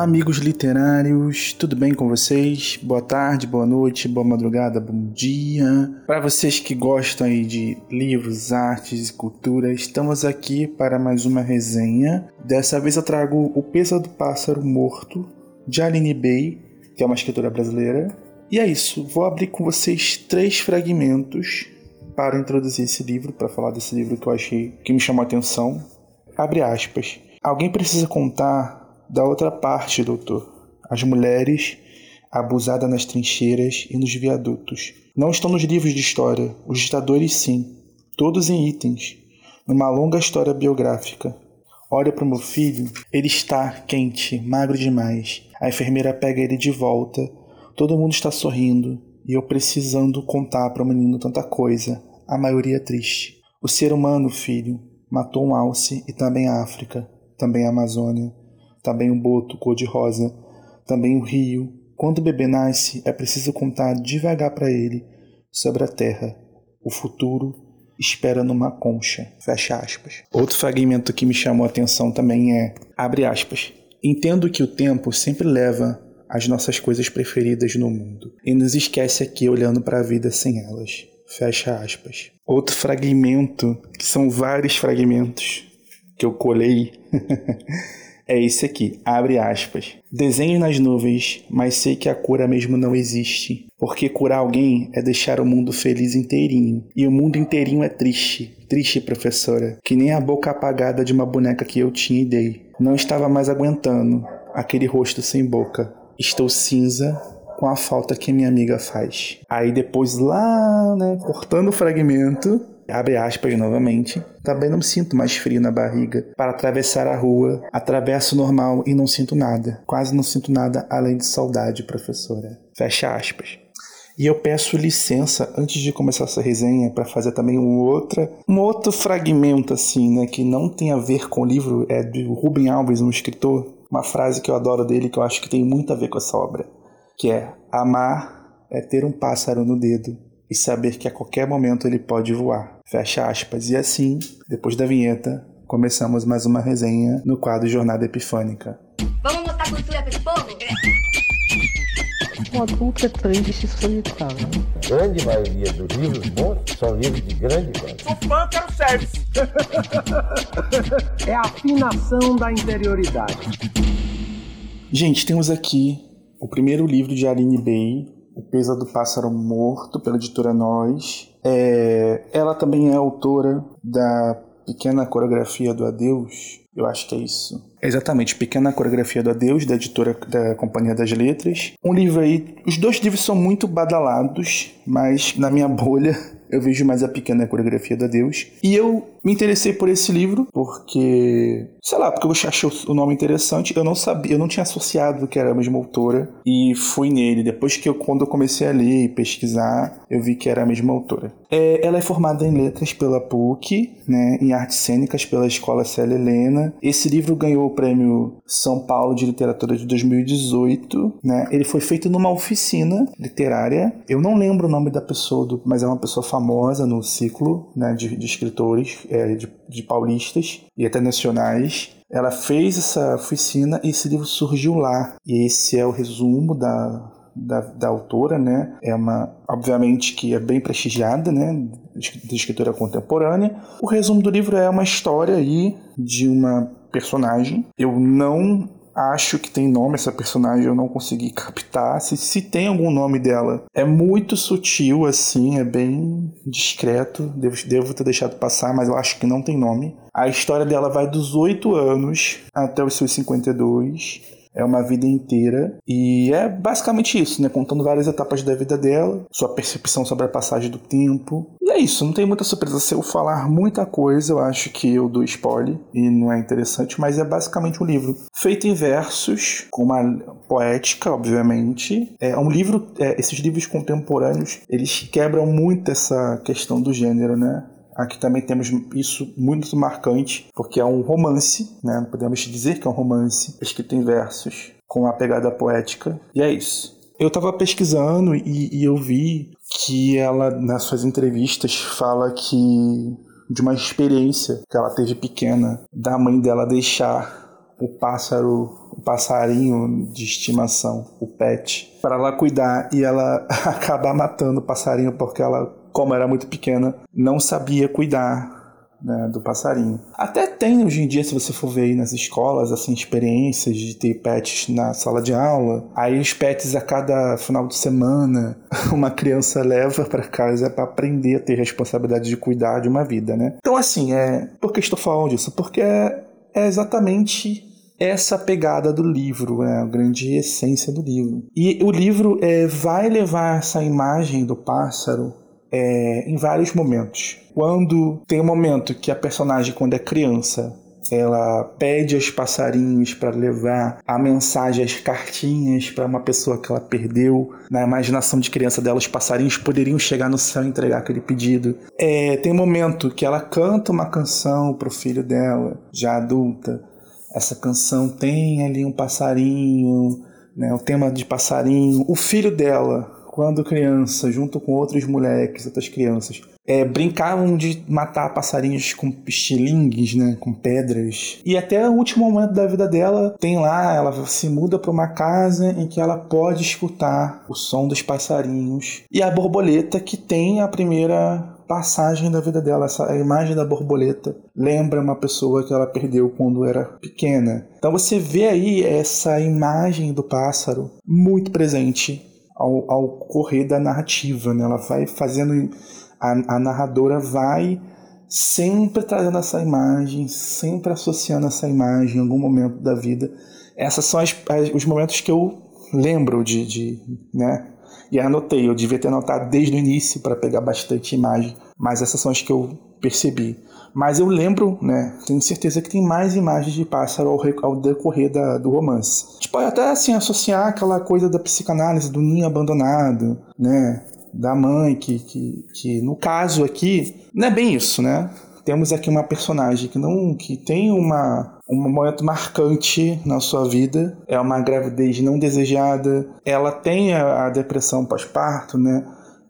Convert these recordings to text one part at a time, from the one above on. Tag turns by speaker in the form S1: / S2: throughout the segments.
S1: Olá, amigos literários, tudo bem com vocês? Boa tarde, boa noite, boa madrugada, bom dia. Para vocês que gostam de livros, artes e cultura, estamos aqui para mais uma resenha. Dessa vez eu trago O Peso do Pássaro Morto, de Aline Bay, que é uma escritora brasileira. E é isso, vou abrir com vocês três fragmentos para introduzir esse livro, para falar desse livro que eu achei que me chamou a atenção. Abre aspas. Alguém precisa contar da outra parte, doutor. As mulheres abusadas nas trincheiras e nos viadutos. Não estão nos livros de história, os ditadores sim, todos em itens, numa longa história biográfica. Olha para o meu filho, ele está quente, magro demais. A enfermeira pega ele de volta. Todo mundo está sorrindo e eu precisando contar para o menino tanta coisa, a maioria triste. O ser humano, filho, matou um alce e também a África, também a Amazônia, também um boto cor-de-rosa, também o rio. Quando o bebê nasce, é preciso contar devagar para ele sobre a terra. O futuro espera numa concha. Fecha aspas. Outro fragmento que me chamou a atenção também é, abre aspas, entendo que o tempo sempre leva as nossas coisas preferidas no mundo e nos esquece aqui olhando para a vida sem elas. Fecha aspas. Outro fragmento, que são vários fragmentos que eu colei é esse aqui, abre aspas. Desenho nas nuvens, mas sei que a cura mesmo não existe. Porque curar alguém é deixar o mundo feliz inteirinho. E o mundo inteirinho é triste. Triste, professora. Que nem a boca apagada de uma boneca que eu tinha e dei. Não estava mais aguentando aquele rosto sem boca. Estou cinza com a falta que minha amiga faz. Aí depois lá, né, cortando o fragmento, abre aspas novamente. Também não sinto mais frio na barriga. Para atravessar a rua, atravesso normal e não sinto nada. Quase não sinto nada além de saudade, professora. Fecha aspas. E eu peço licença antes de começar essa resenha para fazer também um outra, um outro fragmento assim, né, que não tem a ver com o livro, é do Rubem Alves, um escritor, uma frase que eu adoro dele que eu acho que tem muito a ver com essa obra, que é: amar é ter um pássaro no dedo e saber que a qualquer momento ele pode voar. Fecha aspas. E assim, depois da vinheta, começamos mais uma resenha no quadro Jornada Epifânica.
S2: Vamos mostrar cultura para esse povo?
S3: O adulto é triste e solitário.
S4: A grande maioria dos livros bons são livros de grande qualidade.
S5: Sou fã, quero service.
S6: é a afinação da interioridade.
S1: Gente, temos aqui o primeiro livro de Aline Bay, O Peso do Pássaro Morto, pela editora Nós. É, ela também é autora da Pequena Coreografia do Adeus. Eu acho que é isso. Exatamente, Pequena Coreografia do Adeus, da editora da Companhia das Letras. Um livro aí. Os dois livros são muito badalados, mas na minha bolha eu vejo mais a pequena coreografia da Deus. E eu me interessei por esse livro porque, sei lá, porque eu achei o nome interessante. Eu não sabia, eu não tinha associado que era a mesma autora e fui nele. Depois que eu, quando eu comecei a ler e pesquisar, eu vi que era a mesma autora. É, ela é formada em letras pela PUC, né, em artes cênicas pela Escola Célia Helena. Esse livro ganhou o prêmio São Paulo de Literatura de 2018, né? Ele foi feito numa oficina literária. Eu não lembro o nome da pessoa, do, mas é uma pessoa famosa no ciclo, né, de, de escritores é, de, de paulistas e até nacionais. Ela fez essa oficina e esse livro surgiu lá. E esse é o resumo da, da, da, autora, né? É uma, obviamente, que é bem prestigiada, né? De escritora contemporânea. O resumo do livro é uma história aí de uma personagem. Eu não acho que tem nome essa personagem, eu não consegui captar. Se, se tem algum nome dela, é muito sutil, assim, é bem discreto. Devo, devo ter deixado passar, mas eu acho que não tem nome. A história dela vai dos 8 anos até os seus 52. É uma vida inteira e é basicamente isso, né? Contando várias etapas da vida dela, sua percepção sobre a passagem do tempo. E é isso, não tem muita surpresa. Se eu falar muita coisa, eu acho que eu dou spoiler e não é interessante, mas é basicamente um livro feito em versos, com uma poética, obviamente. É um livro, é, esses livros contemporâneos, eles quebram muito essa questão do gênero, né? Aqui também temos isso muito marcante, porque é um romance, né? Podemos dizer que é um romance escrito em versos, com uma pegada poética, e é isso. Eu estava pesquisando e, e eu vi que ela, nas suas entrevistas, fala que de uma experiência que ela teve pequena, da mãe dela deixar o pássaro passarinho de estimação, o pet, para ela cuidar e ela acabar matando o passarinho porque ela, como era muito pequena, não sabia cuidar né, do passarinho. Até tem hoje em dia, se você for ver aí nas escolas, assim, experiências de ter pets na sala de aula. Aí os pets a cada final de semana uma criança leva para casa para aprender a ter responsabilidade de cuidar de uma vida, né? Então assim, é, por que estou falando disso? Porque é, é exatamente essa pegada do livro, é a grande essência do livro. E o livro é, vai levar essa imagem do pássaro é, em vários momentos. Quando tem um momento que a personagem, quando é criança, ela pede aos passarinhos para levar a mensagem, as cartinhas para uma pessoa que ela perdeu. Na imaginação de criança dela, os passarinhos poderiam chegar no céu e entregar aquele pedido. É, tem um momento que ela canta uma canção para o filho dela, já adulta. Essa canção tem ali um passarinho, né, o tema de passarinho. O filho dela, quando criança, junto com outros moleques, outras crianças, é, brincavam de matar passarinhos com estilingues, né, com pedras. E até o último momento da vida dela, tem lá, ela se muda para uma casa em que ela pode escutar o som dos passarinhos e a borboleta que tem a primeira passagem da vida dela, essa a imagem da borboleta lembra uma pessoa que ela perdeu quando era pequena. Então você vê aí essa imagem do pássaro muito presente ao, ao correr da narrativa, né? Ela vai fazendo a, a narradora vai sempre trazendo essa imagem, sempre associando essa imagem em algum momento da vida. Essas são as, as, os momentos que eu lembro de, de, né? E anotei, eu devia ter anotado desde o início para pegar bastante imagem, mas essas são as que eu percebi. Mas eu lembro, né? Tenho certeza que tem mais imagens de pássaro ao, ao decorrer da, do romance. A gente pode até assim associar aquela coisa da psicanálise do ninho abandonado, né? Da mãe, que, que, que no caso aqui, não é bem isso, né? Temos aqui uma personagem que não que tem uma um momento marcante na sua vida, é uma gravidez não desejada, ela tem a, a depressão pós-parto, né?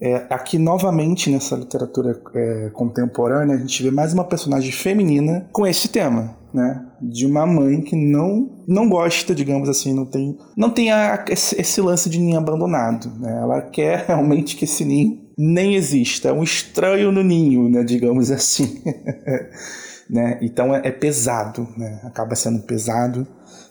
S1: É, aqui, novamente, nessa literatura é, contemporânea, a gente vê mais uma personagem feminina com esse tema, né? De uma mãe que não, não gosta, digamos assim, não tem, não tem a, esse, esse, lance de ninho abandonado, né? Ela quer realmente que esse ninho nem exista, é um estranho no ninho, né? Digamos assim. né? Então é, é pesado, né? Acaba sendo pesado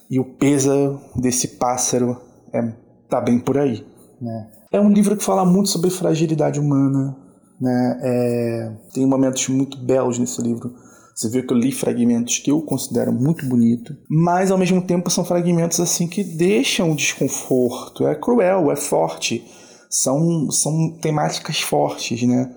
S1: e o peso desse pássaro é, tá bem por aí, né? É um livro que fala muito sobre fragilidade humana, né? É, tem momentos muito belos nesse livro. Você vê que eu li fragmentos que eu considero muito bonito, mas ao mesmo tempo são fragmentos assim que deixam desconforto. É cruel, é forte. São, são temáticas fortes, né?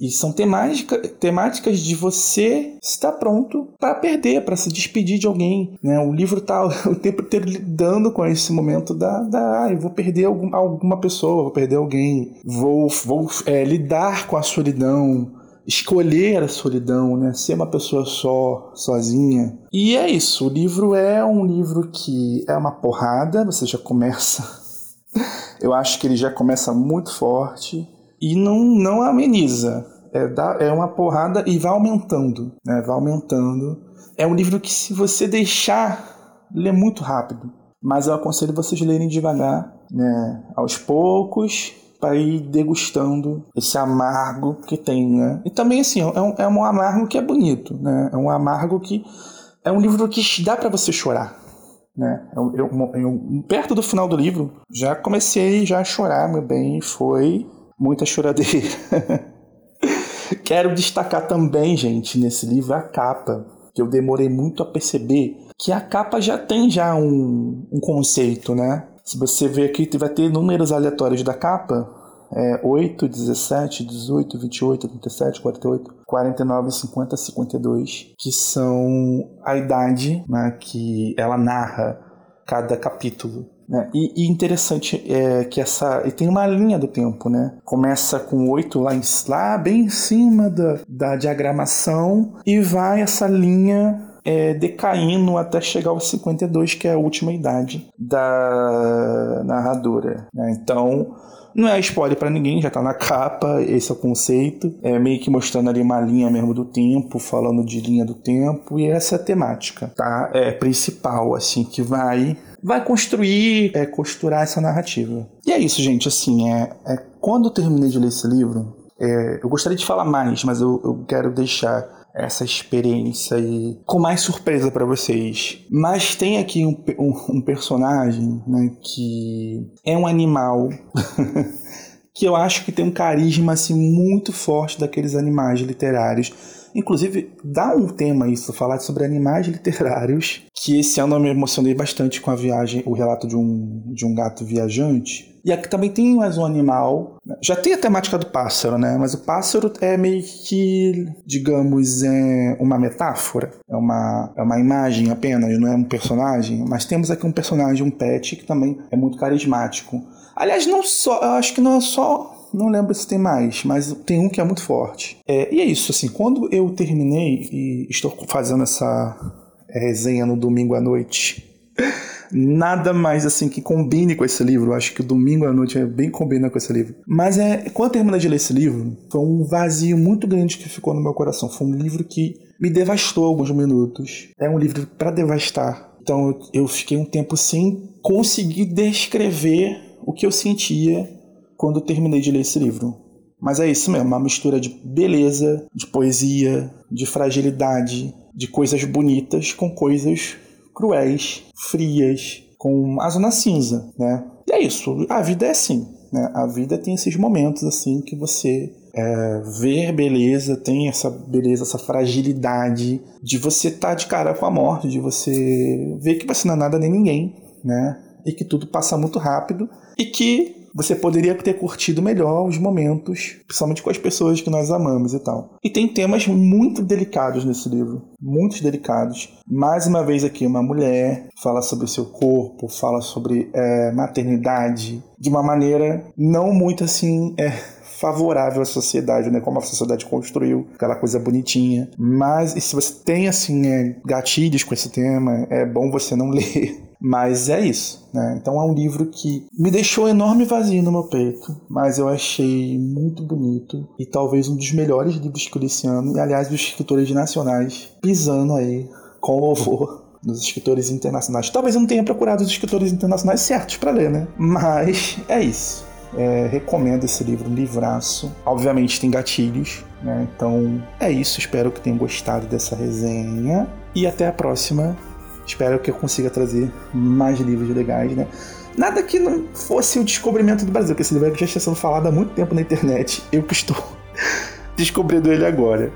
S1: E são temática, temáticas de você estar pronto para perder, para se despedir de alguém. Né? O livro está o tempo inteiro lidando com esse momento da, da ah, eu vou perder algum, alguma pessoa, vou perder alguém, vou, vou é, lidar com a solidão, escolher a solidão, né? Ser uma pessoa só, sozinha. E é isso. O livro é um livro que é uma porrada. Você já começa. Eu acho que ele já começa muito forte e não, não ameniza é, dá, é uma porrada e vai aumentando, né? Vai aumentando. É um livro que, se você deixar, lê muito rápido. Mas eu aconselho vocês lerem devagar, né? Aos poucos, para ir degustando esse amargo que tem, né? E também, assim, é um, é um amargo que é bonito, né? É um amargo que... É um livro que dá para você chorar, né? Eu, eu, eu, perto do final do livro, já comecei já a chorar, meu bem, foi muita choradeira. Quero destacar também, gente, nesse livro a capa, que eu demorei muito a perceber que a capa já tem já um, um conceito, né? Se você ver aqui, vai ter números aleatórios da capa, é 8, 17, 18, 28, 37, 48, 49, 50, 52, que são a idade né, que ela narra cada capítulo. Né? E, e, interessante é que essa. E tem uma linha do tempo, né? Começa com 8 lá, em, lá bem em cima da, da diagramação e vai essa linha é, decaindo até chegar aos 52, que é a última idade da narradora. Né? Então, Não é spoiler para ninguém, já tá na capa, esse é o conceito. É meio que mostrando ali uma linha mesmo do tempo, falando de linha do tempo, e essa é a temática, tá? É principal, assim, que vai vai construir, é, costurar essa narrativa. E é isso, gente. Assim, é, é quando eu terminei de ler esse livro, é, eu gostaria de falar mais, mas eu, eu quero deixar essa experiência aí com mais surpresa para vocês. Mas tem aqui um, um, um personagem né, que é um animal que eu acho que tem um carisma assim muito forte daqueles animais literários Inclusive, dá um tema isso, falar sobre animais literários, que esse ano eu me emocionei bastante com a viagem, o relato de um, de um gato viajante. E aqui também tem mais um animal. Né? Já tem a temática do pássaro, né? Mas o pássaro é meio que, digamos, é uma metáfora. É uma, é uma imagem apenas, não é um personagem. Mas temos aqui um personagem, um pet, que também é muito carismático. Aliás, não só, eu acho que não é só não lembro se tem mais, mas tem um que é muito forte. É, e é isso, assim, quando eu terminei e estou fazendo essa resenha no domingo à noite, nada mais assim que combine com esse livro. Eu acho que o domingo à noite é bem combina com esse livro. Mas é, quando eu terminei de ler esse livro, foi um vazio muito grande que ficou no meu coração. Foi um livro que me devastou alguns minutos. É um livro para devastar. Então eu fiquei um tempo sem conseguir descrever o que eu sentia quando terminei de ler esse livro. Mas é isso mesmo, uma mistura de beleza, de poesia, de fragilidade, de coisas bonitas com coisas cruéis, frias, com a zona cinza, né? E é isso, a vida é assim, né? A vida tem esses momentos assim que você é, ver beleza, tem essa beleza, essa fragilidade de você estar tá de cara com a morte, de você ver que você não é nada nem ninguém, né? E que tudo passa muito rápido e que você poderia ter curtido melhor os momentos, principalmente com as pessoas que nós amamos e tal. E tem temas muito delicados nesse livro, muito delicados. Mais uma vez aqui, uma mulher fala sobre o seu corpo, fala sobre é, maternidade, de uma maneira não muito assim. É, favorável à sociedade, né? Como a sociedade construiu, aquela coisa bonitinha. Mas se você tem assim é, gatilhos com esse tema, é bom você não ler mas é isso, né? Então é um livro que me deixou enorme vazio no meu peito, mas eu achei muito bonito e talvez um dos melhores livros que eu li esse ano. E aliás, os escritores nacionais pisando aí com louvor nos escritores internacionais. Talvez eu não tenha procurado os escritores internacionais certos para ler, né? Mas é isso. É, recomendo esse livro, um livraço. Obviamente tem gatilhos, né? Então é isso. Espero que tenham gostado dessa resenha. E até a próxima Espero que eu consiga trazer mais livros legais, né? Nada que não fosse o descobrimento do Brasil, porque esse livro já está sendo falado há muito tempo na internet. Eu que estou descobrindo ele agora.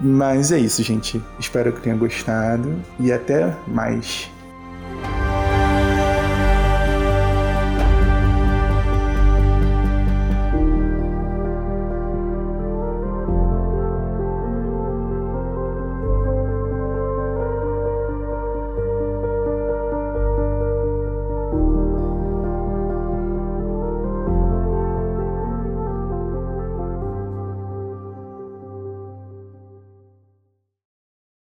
S1: Mas é isso, gente. Espero que tenha gostado e até mais.